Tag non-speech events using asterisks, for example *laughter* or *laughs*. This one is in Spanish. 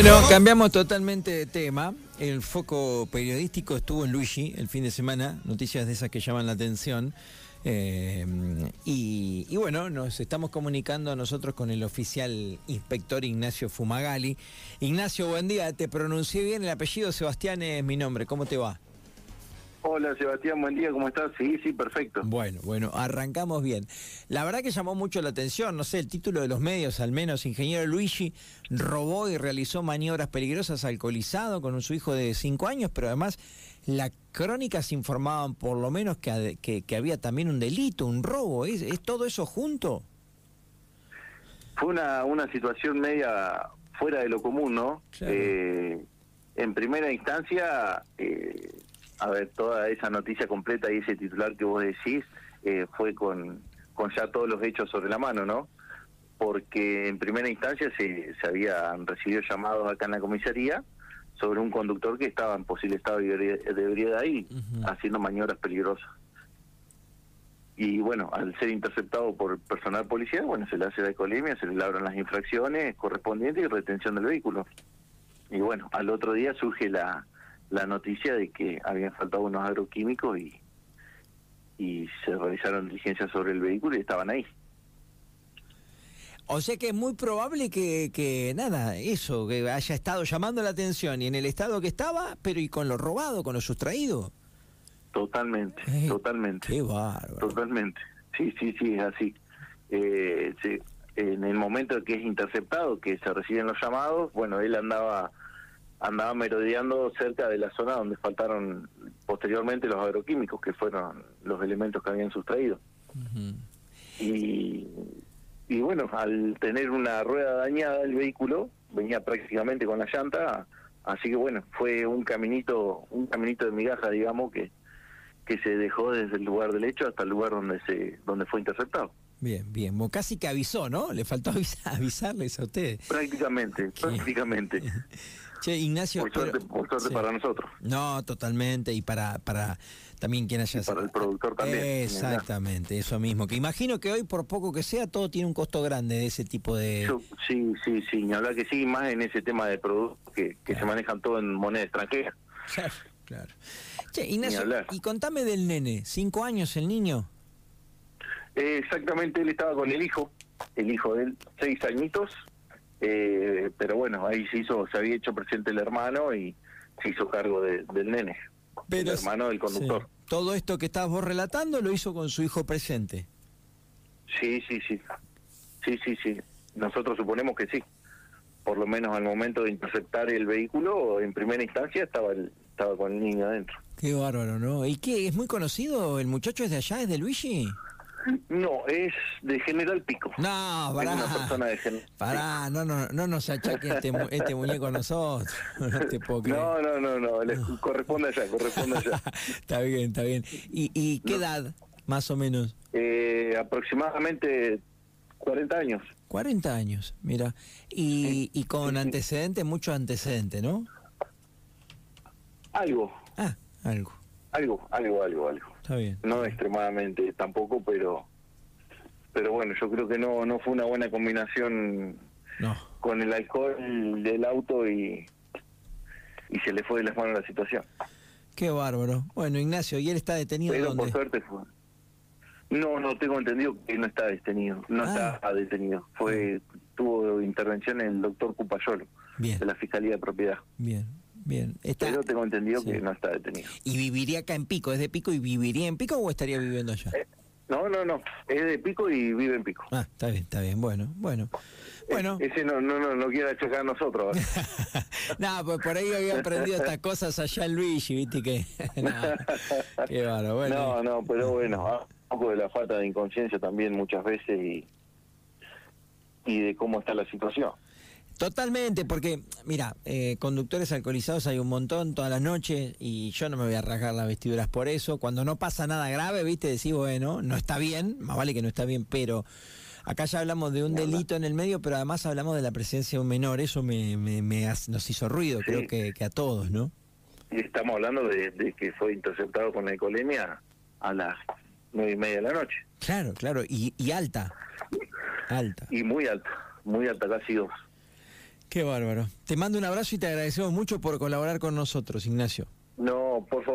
Bueno, cambiamos totalmente de tema. El foco periodístico estuvo en Luigi el fin de semana, noticias de esas que llaman la atención. Eh, y, y bueno, nos estamos comunicando nosotros con el oficial inspector Ignacio Fumagali. Ignacio, buen día. Te pronuncié bien el apellido, Sebastián es mi nombre. ¿Cómo te va? Hola Sebastián, buen día, ¿cómo estás? Sí, sí, perfecto. Bueno, bueno, arrancamos bien. La verdad que llamó mucho la atención, no sé, el título de los medios, al menos, ingeniero Luigi robó y realizó maniobras peligrosas alcoholizado con su hijo de cinco años, pero además las crónicas informaban por lo menos que, que, que había también un delito, un robo. ¿Es, ¿Es, todo eso junto? Fue una, una situación media fuera de lo común, ¿no? Claro. Eh, en primera instancia... Eh, a ver, toda esa noticia completa y ese titular que vos decís eh, fue con, con ya todos los hechos sobre la mano, ¿no? Porque en primera instancia se, se habían recibido llamados acá en la comisaría sobre un conductor que estaba en posible estado de ebriedad ahí, uh -huh. haciendo maniobras peligrosas. Y bueno, al ser interceptado por personal policial, bueno, se le hace la ecolemia, se le labran las infracciones correspondientes y retención del vehículo. Y bueno, al otro día surge la la noticia de que habían faltado unos agroquímicos y, y se realizaron diligencias sobre el vehículo y estaban ahí. O sea que es muy probable que, que, nada, eso, que haya estado llamando la atención y en el estado que estaba, pero y con lo robado, con lo sustraído. Totalmente, eh, totalmente. Qué bárbaro. Totalmente. Sí, sí, sí, es así. Eh, sí, en el momento que es interceptado, que se reciben los llamados, bueno, él andaba andaba merodeando cerca de la zona donde faltaron posteriormente los agroquímicos, que fueron los elementos que habían sustraído. Uh -huh. y, y bueno, al tener una rueda dañada el vehículo, venía prácticamente con la llanta, así que bueno, fue un caminito, un caminito de migaja, digamos, que, que se dejó desde el lugar del hecho hasta el lugar donde se donde fue interceptado. Bien, bien. Casi que avisó, ¿no? Le faltó avisar, *laughs* avisarles a ustedes. Prácticamente, prácticamente. *laughs* Che, Ignacio. Por suerte, pero, por suerte sí. para nosotros. No, totalmente. Y para, para también quien haya. Y para el productor también. Exactamente, eso mismo. Que imagino que hoy, por poco que sea, todo tiene un costo grande de ese tipo de. Yo, sí, sí, sí. Ni hablar que sí, más en ese tema de productos que, que claro. se manejan todo en moneda extranjera. Claro, claro. Che, Ignacio, y contame del nene. ¿Cinco años el niño? Eh, exactamente, él estaba con el hijo. El hijo de él, seis añitos. Eh, pero bueno, ahí se hizo, se había hecho presente el hermano y se hizo cargo de, del nene, pero, el hermano del conductor. Sí. Todo esto que estabas vos relatando lo hizo con su hijo presente. Sí, sí, sí, sí, sí, sí. Nosotros suponemos que sí. Por lo menos al momento de interceptar el vehículo, en primera instancia estaba el, estaba con el niño adentro. Qué bárbaro, ¿no? ¿Y qué? ¿Es muy conocido? ¿El muchacho es de allá? ¿Es de Luigi? No, es de General Pico. No, pará. Es una persona de General Pará, no, no, no nos achaque este, este muñeco a nosotros. *laughs* No te puedo creer. No, no, no, no, le corresponde allá, corresponde allá. *laughs* está bien, está bien. ¿Y, y qué no. edad, más o menos? Eh, aproximadamente 40 años. 40 años, mira. Y, y con sí. mucho antecedente, ¿no? Algo. Ah, algo. Algo, algo, algo, algo. Está bien. No extremadamente tampoco, pero pero bueno, yo creo que no no fue una buena combinación no. con el alcohol del auto y y se le fue de las manos la situación. Qué bárbaro. Bueno, Ignacio, ¿y él está detenido pero dónde? por suerte fue. No, no tengo entendido que no está detenido, no ah. está detenido. Fue tuvo intervención el doctor Cupayolo Bien. de la Fiscalía de Propiedad. Bien. Bien, está... pero tengo entendido sí. que no está detenido. ¿Y viviría acá en Pico? ¿Es de Pico y viviría en Pico o estaría viviendo allá? Eh, no, no, no, es de Pico y vive en Pico. Ah, está bien, está bien, bueno, bueno. Bueno. Eh, ese no, no, no, no quiere chocar a nosotros. *laughs* no, pues por ahí había aprendido estas cosas allá en Luigi, viste que... *laughs* no, qué baro, bueno. No, no, pero bueno, un poco de la falta de inconsciencia también muchas veces y, y de cómo está la situación. Totalmente, porque, mira, eh, conductores alcoholizados hay un montón todas las noches y yo no me voy a rasgar las vestiduras por eso. Cuando no pasa nada grave, viste, decís, bueno, no está bien, más vale que no está bien, pero acá ya hablamos de un delito en el medio, pero además hablamos de la presencia de un menor. Eso me, me, me nos hizo ruido, sí. creo que, que, a todos, ¿no? Y estamos hablando de, de que fue interceptado con alcoholemia a las nueve y media de la noche. Claro, claro, y, y alta. Alta. Y muy alta, muy alta, casi dos. Qué bárbaro. Te mando un abrazo y te agradecemos mucho por colaborar con nosotros, Ignacio. No, por favor.